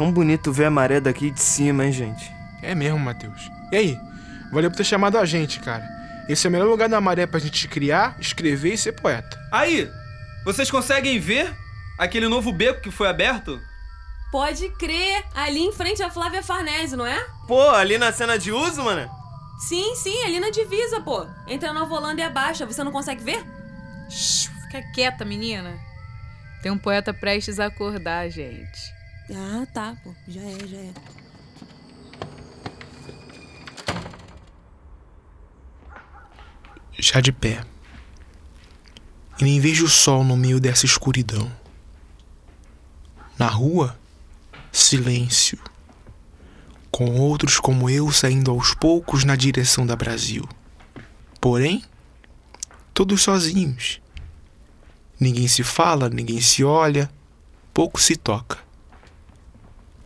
Tão bonito ver a maré daqui de cima, hein, gente? É mesmo, Matheus. E aí? Valeu por ter chamado a gente, cara. Esse é o melhor lugar da maré pra gente criar, escrever e ser poeta. Aí, vocês conseguem ver aquele novo beco que foi aberto? Pode crer, ali em frente à Flávia Farnese, não é? Pô, ali na cena de uso, mano? Sim, sim, ali na divisa, pô. Entre a Nova Holanda e a Baixa, você não consegue ver? Shhh, fica quieta, menina. Tem um poeta prestes a acordar, gente. Ah, tá, pô. Já é, já é. Já de pé. E nem vejo o sol no meio dessa escuridão. Na rua, silêncio. Com outros como eu saindo aos poucos na direção da Brasil. Porém, todos sozinhos. Ninguém se fala, ninguém se olha, pouco se toca.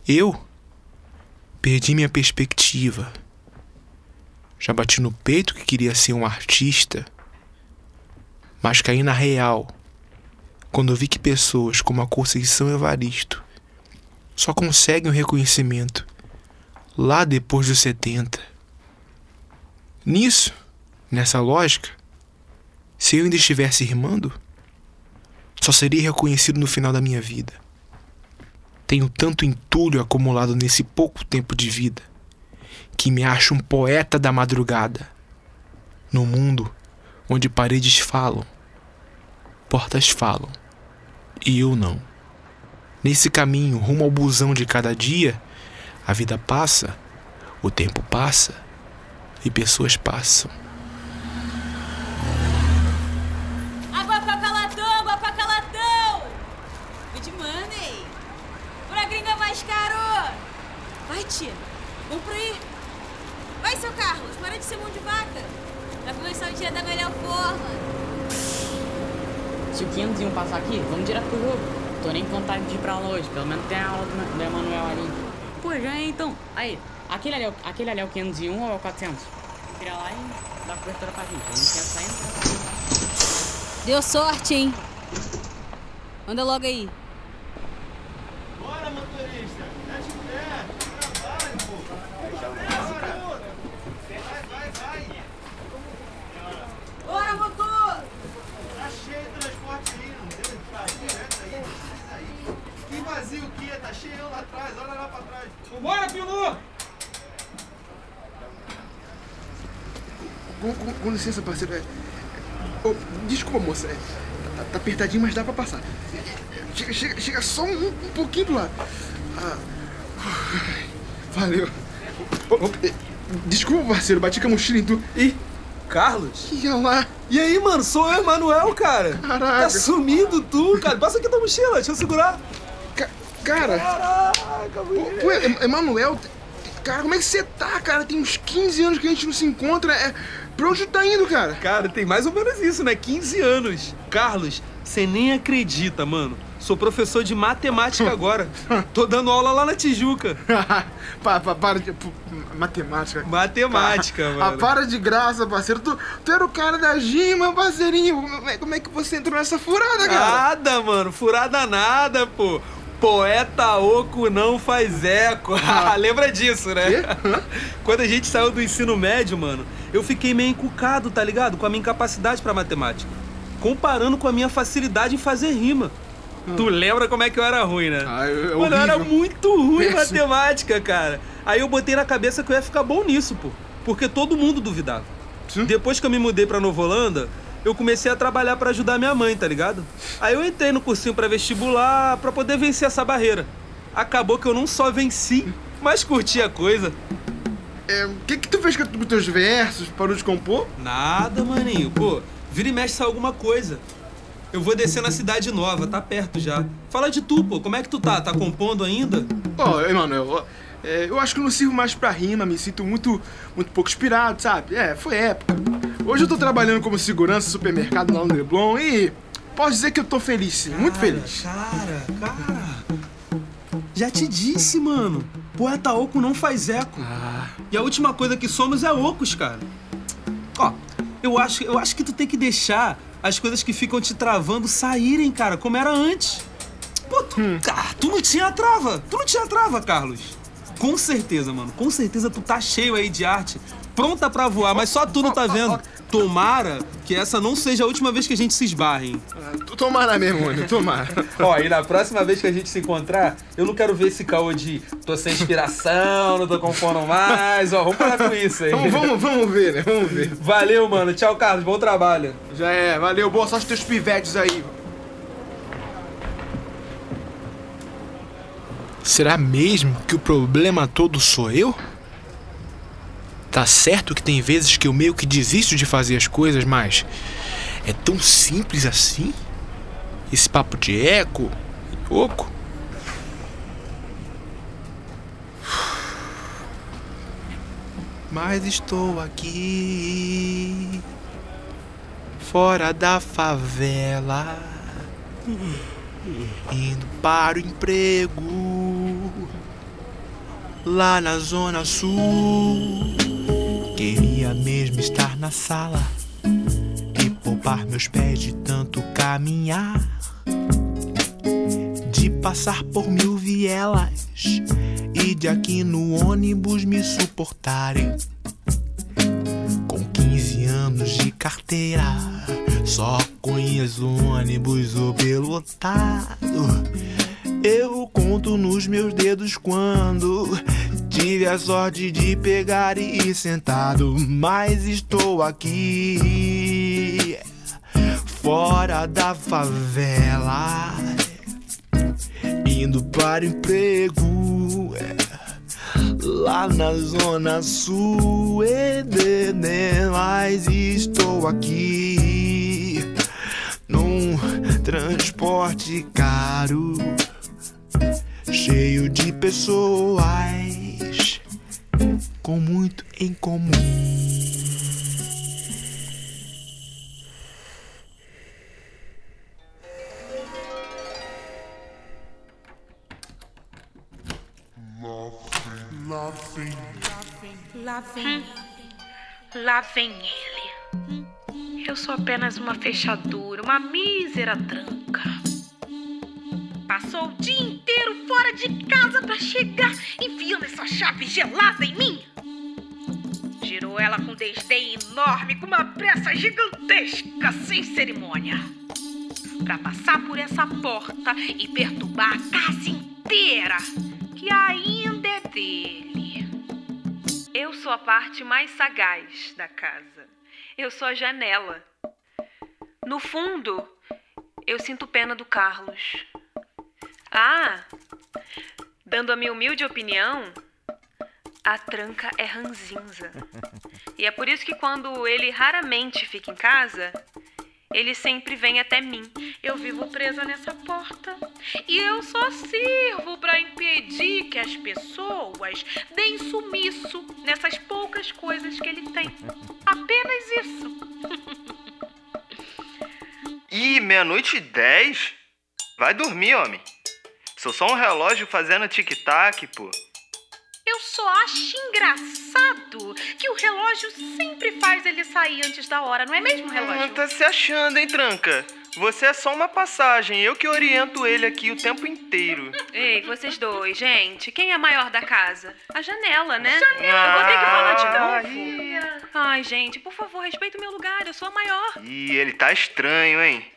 Eu perdi minha perspectiva. Já bati no peito que queria ser um artista, mas caí na real quando vi que pessoas como a Conceição Evaristo só conseguem o reconhecimento lá depois dos 70. Nisso, nessa lógica, se eu ainda estivesse rimando, só seria reconhecido no final da minha vida. Tenho tanto entulho acumulado nesse pouco tempo de vida que me acho um poeta da madrugada. No mundo onde paredes falam, portas falam, e eu não. Nesse caminho rumo ao busão de cada dia, a vida passa, o tempo passa e pessoas passam. Água pra calatão, água pra calatão! Good money! Pra gringa mais caro! Vai, tia. Vamos por aí. Vai, seu Carlos. Para de ser mão de vaca. Pra começar o dia da melhor forma. Se o 501 passar aqui, vamos direto pro jogo. Tô nem com vontade de ir pra aula hoje. Pelo menos tem a aula do, do Emanuel ali. Pô, já é então. Aí, aquele ali, é o- aquele ali é o 501 ou é o 400? Vira lá e dá cobertura pra gente. A gente quer saindo. Deu sorte, hein? Anda logo aí. Bora, motorista! É de pé! Trabalho, pô! Vai, vai, vai! Bora, motor! Tá cheio de transporte aí, não tem vazio essa aí, precisa aí. Que vazio que é? Tá cheio lá atrás, olha lá pra trás. Bora, piloto! Com, com- com licença, parceiro. É, ô, desculpa, moça. é, tá, tá apertadinho, mas dá pra passar. É, é, Chega, chega, chega só um, um pouquinho pro lado. Ah, valeu. Ô, é, desculpa, parceiro. Bati com a mochila em tu. Ih, Carlos? Ia lá. E aí, mano, sou eu, Emanuel, cara. Caraca. Tá sumido tu, cara. Passa aqui tua mochila, deixa eu segurar. Ca- cara, Caraca, moleque. pô, Em- Emanuel, cara, como é que você tá, cara? Tem uns 15 anos que a gente não se encontra. É, pra onde tá indo, cara? Cara, tem mais ou menos isso, né? 15 anos. Carlos, você nem acredita, mano. Sou professor de matemática agora. Tô dando aula lá na Tijuca. pa, pa, para de. matemática. Matemática, Ah, mano. para de graça, parceiro. Tu, tu era o cara da gima, parceirinho. Como é, como é que você entrou nessa furada, cara? Nada, mano. Furada nada, pô. Poeta oco não faz eco. Lembra disso, né? Quando a gente saiu do ensino médio, mano, eu fiquei meio encucado, tá ligado? Com a minha incapacidade pra matemática. Comparando com a minha facilidade em fazer rima. Tu lembra como é que eu era ruim, né? Ah, eu- é Mano, eu era muito ruim em matemática, cara. Aí eu botei na cabeça que eu ia ficar bom nisso, pô. Porque todo mundo duvidava. Sim. Depois que eu me mudei pra Nova Holanda, eu comecei a trabalhar pra ajudar minha mãe, tá ligado? Aí eu entrei no cursinho pra vestibular pra poder vencer essa barreira. Acabou que eu não só venci, mas curti a coisa. É, O que que tu fez com os teus versos? Parou de compor? Nada, maninho. Pô, vira e mexe sai alguma coisa. Eu vou descer na cidade nova, tá perto já. Fala de tu, pô. Como é que tu tá? Tá compondo ainda? Ó, Emanuel, ó, é, eu acho que eu não sirvo mais pra rima, me sinto muito, muito pouco inspirado, sabe? É, foi época. Hoje eu tô trabalhando como segurança no supermercado lá no Leblon e posso dizer que eu tô feliz sim, muito feliz. Cara, cara. Já te disse, mano. Poeta oco não faz eco. Ah, E a última coisa que somos é ocos, cara. Ó, eu acho, eu acho que tu tem que deixar as coisas que ficam te travando saírem, cara, como era antes. Pô, tu Ah, tu não tinha trava! Tu não tinha trava, Carlos! Com certeza, mano. Com certeza tu tá cheio aí de arte, pronta pra voar, mas só tu não tá vendo. Tomara que essa não seja a última vez que a gente se esbarre, hein? Tomara mesmo, mano, tomara. Ó, e na próxima vez que a gente se encontrar, eu não quero ver esse caô de tô sem inspiração, não tô compondo mais. Ó, vamos parar com isso aí. vamos, vamos, vamos ver, né? Vamos ver. Valeu, mano. Tchau, Carlos. Bom trabalho. Já é, valeu. Boa sorte teus pivetes aí. Será mesmo que o problema todo sou eu? Tá certo que tem vezes que eu meio que desisto de fazer as coisas, mas é tão simples assim? Esse papo de eco, oco. Mas estou aqui, fora da favela, indo para o emprego, lá na Zona Sul. Mesmo estar na sala e poupar meus pés de tanto caminhar, de passar por mil vielas e de aqui no ônibus me suportarem. Com 15 anos de carteira, só conheço ônibus superlotado. Eu conto nos meus dedos quando tive a sorte de pegar e ir sentado, mas estou aqui. Fora da favela, indo para o emprego. Lá na zona sul, mas estou aqui. Num transporte caro cheio de pessoas com muito em comum. Lá vem. Lá vem ele. Eu sou apenas uma fechadura, uma mísera tranca. Passou o dia inteiro fora de casa para chegar, enfiando essa chave gelada em mim. Com uma pressa gigantesca, sem cerimônia. Para passar por essa porta e perturbar a casa inteira, que ainda é dele. Eu sou a parte mais sagaz da casa. Eu sou a janela. No fundo, eu sinto pena do Carlos. Ah, dando a minha humilde opinião, a tranca é ranzinza. E é por isso que quando ele raramente fica em casa, ele sempre vem até mim. Eu vivo presa nessa porta e eu só sirvo para impedir que as pessoas deem sumiço nessas poucas coisas que ele tem. Apenas isso. Ih, meia-noite e dez? Vai dormir, homem. Sou só um relógio fazendo tic-tac, pô. Eu só acho engraçado que o relógio sempre faz ele sair antes da hora, não é mesmo, Ah, relógio? tá se achando, hein, tranca? Você é só uma passagem, eu que oriento ele aqui o tempo inteiro. Ei, vocês dois, gente, quem é maior da casa? A janela, né? Janela! Eu vou ter que falar de Ah, novo. Ai, gente, por favor, respeita o meu lugar, eu sou a maior. Ih, ele tá estranho, hein?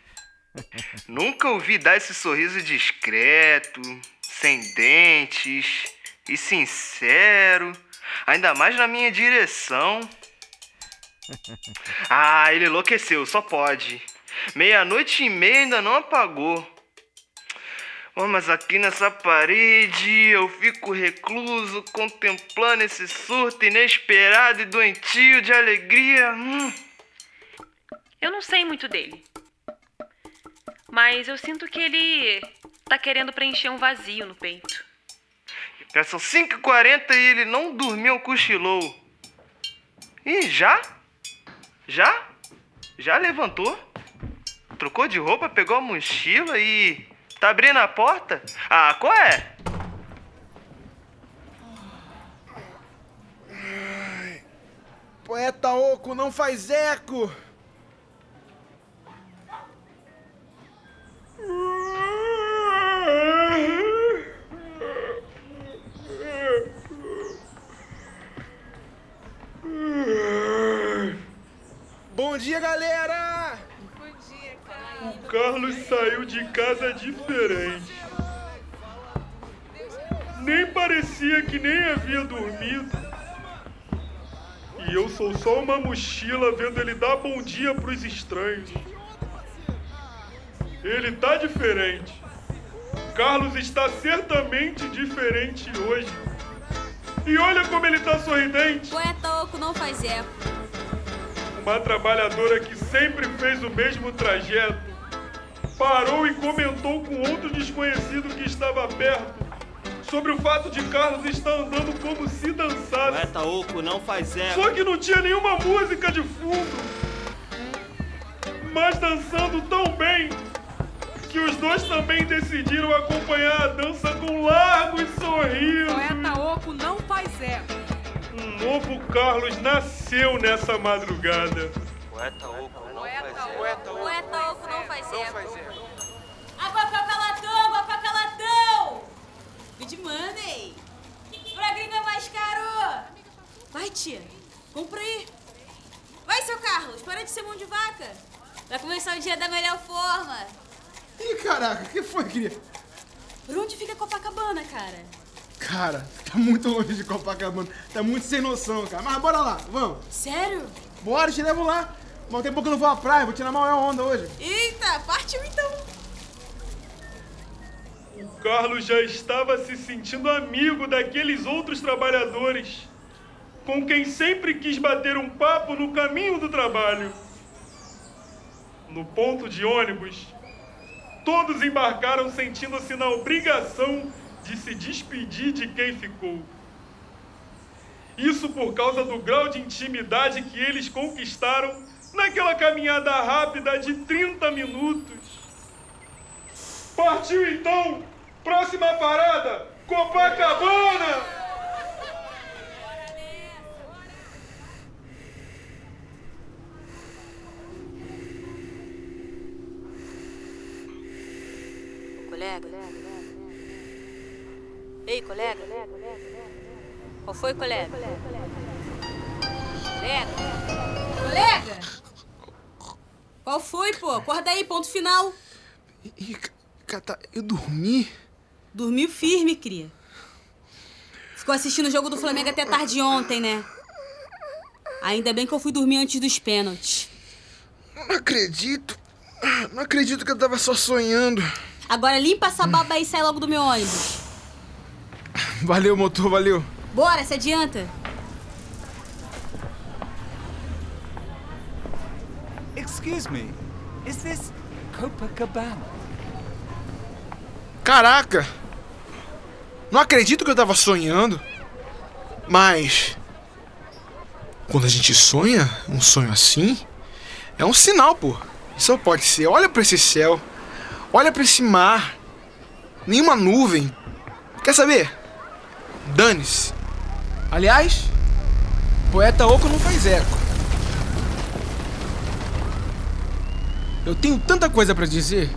Nunca ouvi dar esse sorriso discreto, sem dentes e sincero, ainda mais na minha direção. Ah, ele enlouqueceu, só pode. Meia-noite e meia ainda não apagou. Oh, mas aqui nessa parede eu fico recluso, contemplando esse surto inesperado e doentio de alegria. Hum. Eu não sei muito dele. Mas eu sinto que ele tá querendo preencher um vazio no peito. Já são 5h40 e ele não dormiu, cochilou. Ih, já? Já? Já levantou? Trocou de roupa, pegou a mochila e. Tá abrindo a porta? Ah, qual é? Poeta oco não faz eco. Bom dia, galera! O Carlos saiu de casa diferente. Nem parecia que nem havia dormido. E eu sou só uma mochila vendo ele dar bom dia pros estranhos. Ele tá diferente. Carlos está certamente diferente hoje. E olha como ele tá sorridente. Poeta Oco não faz eco. Uma trabalhadora que sempre fez o mesmo trajeto parou e comentou com outro desconhecido que estava perto sobre o fato de Carlos estar andando como se dançasse. Poeta Oco não faz eco. Só que não tinha nenhuma música de fundo. Mas dançando tão bem que os dois também decidiram acompanhar a dança com largos sorrisos. Poeta Oco não faz eco. Novo Carlos nasceu nessa madrugada. Poeta Oco não faz. Oco. Poeta Oco não faz eco. Água calatão, água calatão! Good money! Pra gringa mais caro! Vai, tia, compra aí. Vai, seu Carlos, para de ser mão de vaca. Vai começar o dia da melhor forma. Ih, caraca, o que foi, cria? Por onde fica Copacabana, cara? Cara, tá muito longe de Copacabana. Tá muito sem noção, cara. Mas bora lá, vamos. Sério? Bora, te levo lá. Mas tem pouco que eu não vou à praia, vou tirar maior onda hoje. Eita, partiu então. O Carlos já estava se sentindo amigo daqueles outros trabalhadores com quem sempre quis bater um papo no caminho do trabalho. No ponto de ônibus, todos embarcaram sentindo-se na obrigação de se despedir de quem ficou. Isso por causa do grau de intimidade que eles conquistaram naquela caminhada rápida de 30 minutos. Partiu então! Próxima parada! Copacabana! Colega. Ei, colega. Qual foi, colega? Colega. Colega! Qual foi, pô? Acorda aí, ponto final. Ih, Cata, eu dormi? Dormiu firme, cria. Ficou assistindo o jogo do Flamengo até tarde ontem, né? Ainda bem que eu fui dormir antes dos pênaltis. Não acredito. Não acredito que eu tava só sonhando. Agora limpa essa baba aí e sai logo do meu ônibus. Valeu, motor, valeu. Bora, se adianta. Excuse me, is this Copacabana? Caraca! Não acredito que eu tava sonhando. Mas. Quando a gente sonha um sonho assim, é um sinal, pô. Só pode ser. Olha pra esse céu. Olha pra esse mar. Nenhuma nuvem. Quer saber? Dane-se. Aliás, poeta oco não faz eco. Eu tenho tanta coisa pra dizer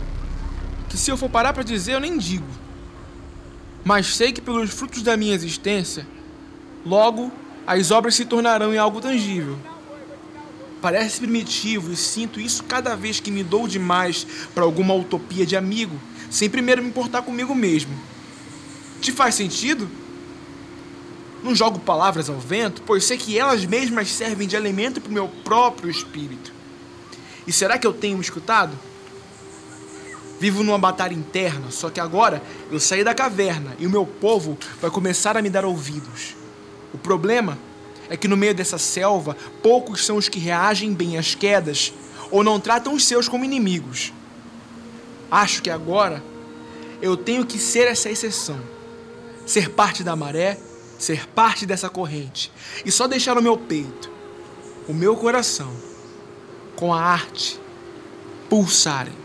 que se eu for parar pra dizer eu nem digo. Mas sei que pelos frutos da minha existência, logo as obras se tornarão em algo tangível. Parece primitivo e sinto isso cada vez que me dou demais para alguma utopia de amigo, sem primeiro me importar comigo mesmo. Te faz sentido? Não jogo palavras ao vento, pois sei que elas mesmas servem de alimento para o meu próprio espírito. E será que eu tenho me escutado? Vivo numa batalha interna, só que agora eu saí da caverna e o meu povo vai começar a me dar ouvidos. O problema é que no meio dessa selva, poucos são os que reagem bem às quedas ou não tratam os seus como inimigos. Acho que agora eu tenho que ser essa exceção. Ser parte da maré, ser parte dessa corrente e só deixar o meu peito, o meu coração, com a arte pulsarem.